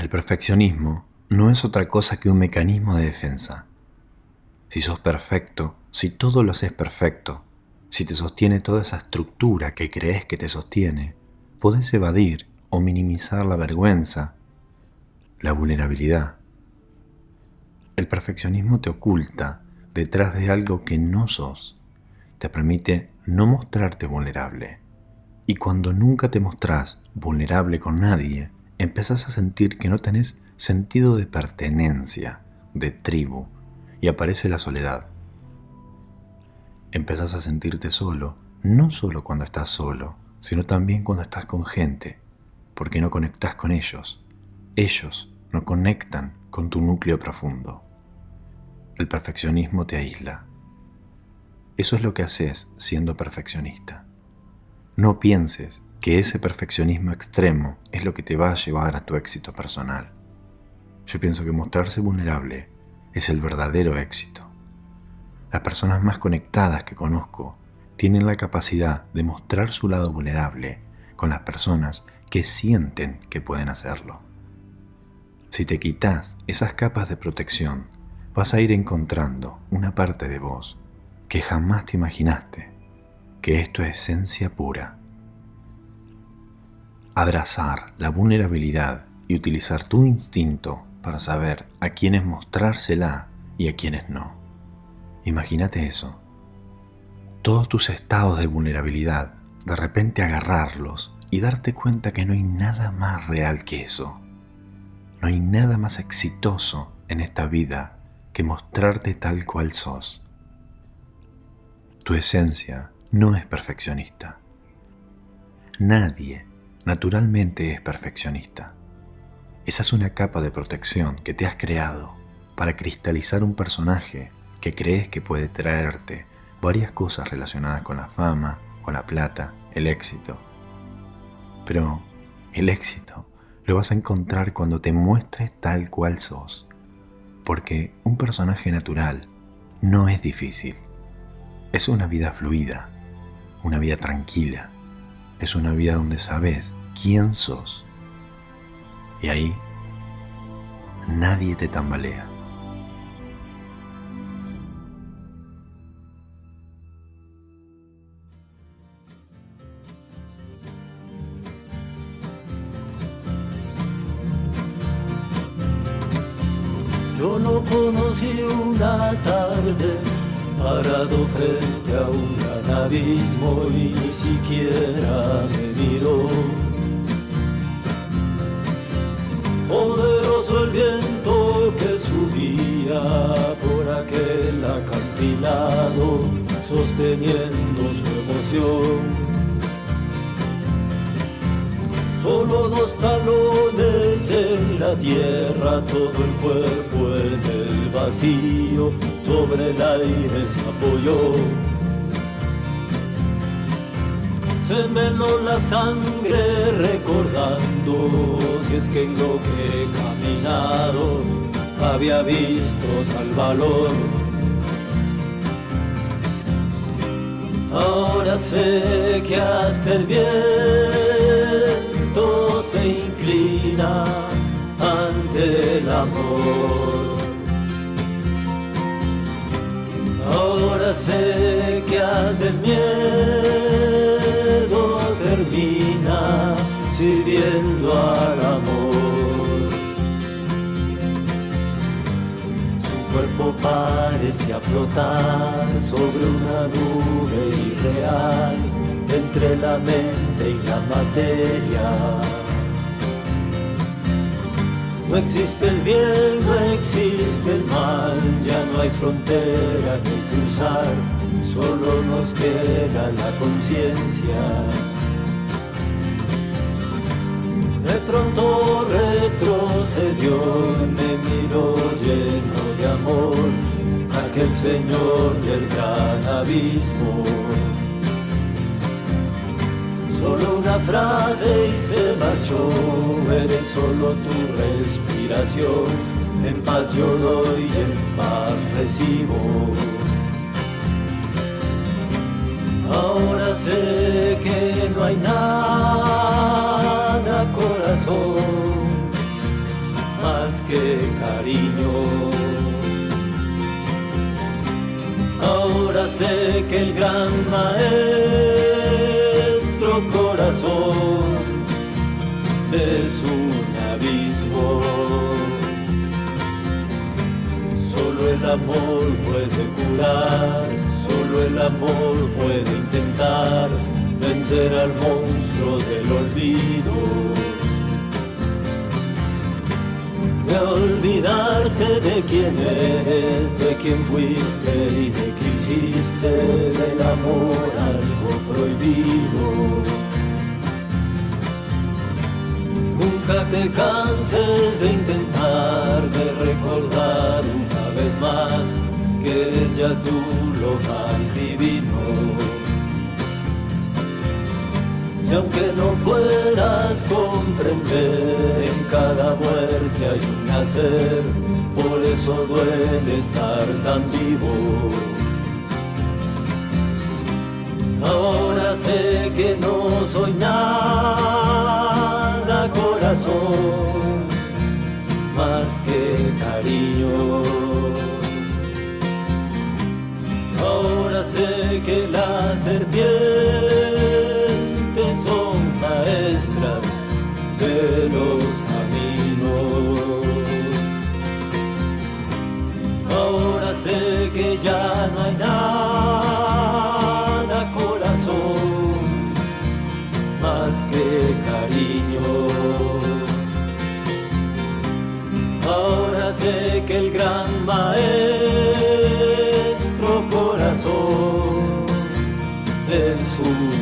El perfeccionismo no es otra cosa que un mecanismo de defensa. Si sos perfecto, si todo lo haces perfecto, si te sostiene toda esa estructura que crees que te sostiene, podés evadir o minimizar la vergüenza, la vulnerabilidad. El perfeccionismo te oculta detrás de algo que no sos. Te permite no mostrarte vulnerable. Y cuando nunca te mostrás vulnerable con nadie, empezás a sentir que no tenés sentido de pertenencia, de tribu, y aparece la soledad. Empezás a sentirte solo, no solo cuando estás solo, sino también cuando estás con gente, porque no conectás con ellos. Ellos no conectan con tu núcleo profundo. El perfeccionismo te aísla. Eso es lo que haces siendo perfeccionista. No pienses que ese perfeccionismo extremo es lo que te va a llevar a tu éxito personal. Yo pienso que mostrarse vulnerable es el verdadero éxito. Las personas más conectadas que conozco tienen la capacidad de mostrar su lado vulnerable con las personas que sienten que pueden hacerlo. Si te quitas esas capas de protección, vas a ir encontrando una parte de vos que jamás te imaginaste, que es tu esencia pura. Abrazar la vulnerabilidad y utilizar tu instinto para saber a quiénes mostrársela y a quiénes no. Imagínate eso todos tus estados de vulnerabilidad, de repente agarrarlos y darte cuenta que no hay nada más real que eso. No hay nada más exitoso en esta vida que mostrarte tal cual sos. Tu esencia no es perfeccionista. Nadie naturalmente es perfeccionista. Esa es una capa de protección que te has creado para cristalizar un personaje que crees que puede traerte varias cosas relacionadas con la fama, con la plata, el éxito. Pero el éxito lo vas a encontrar cuando te muestres tal cual sos, porque un personaje natural no es difícil. Es una vida fluida, una vida tranquila, es una vida donde sabes quién sos. Y ahí nadie te tambalea. Yo no conocí una tarde parado frente a un gran abismo y ni siquiera me miró. Poderoso el viento que subía por aquel acantilado, sosteniendo su emoción. Solo dos talones en la tierra, todo el cuerpo en el vacío, sobre el aire se apoyó. Se me la sangre recordando si es que en lo que he caminado había visto tal valor. Ahora sé que hasta el viento Ahora sé que hasta el miedo termina sirviendo al amor. Su cuerpo parece flotar sobre una nube irreal entre la mente y la materia. No existe el bien, no existe el mal, ya no hay frontera que cruzar, solo nos queda la conciencia. De pronto retrocedió me miró lleno de amor, aquel señor del gran abismo. Solo una frase y se marchó, eres solo tu respiración, en paz yo doy, en paz recibo. Ahora sé que no hay nada, corazón, que cariño. Ahora sé que el gran maestro corazón es un abismo. Solo el amor puede curar, solo el amor puede intentar vencer al monstruo del olvido. de olvidarte de quién eres, de quién fuiste y de qué hiciste del amor algo prohibido. Te canses de intentar, de recordar una vez más que eres ya tú lo más divino. Y aunque no puedas comprender, en cada muerte hay un nacer, por eso duele estar tan vivo. Ahora sé que no soy nada, de los caminos. Ahora sé que ya no hay nada, corazón, más que cariño. Ahora sé que el gran maestro corazón es un.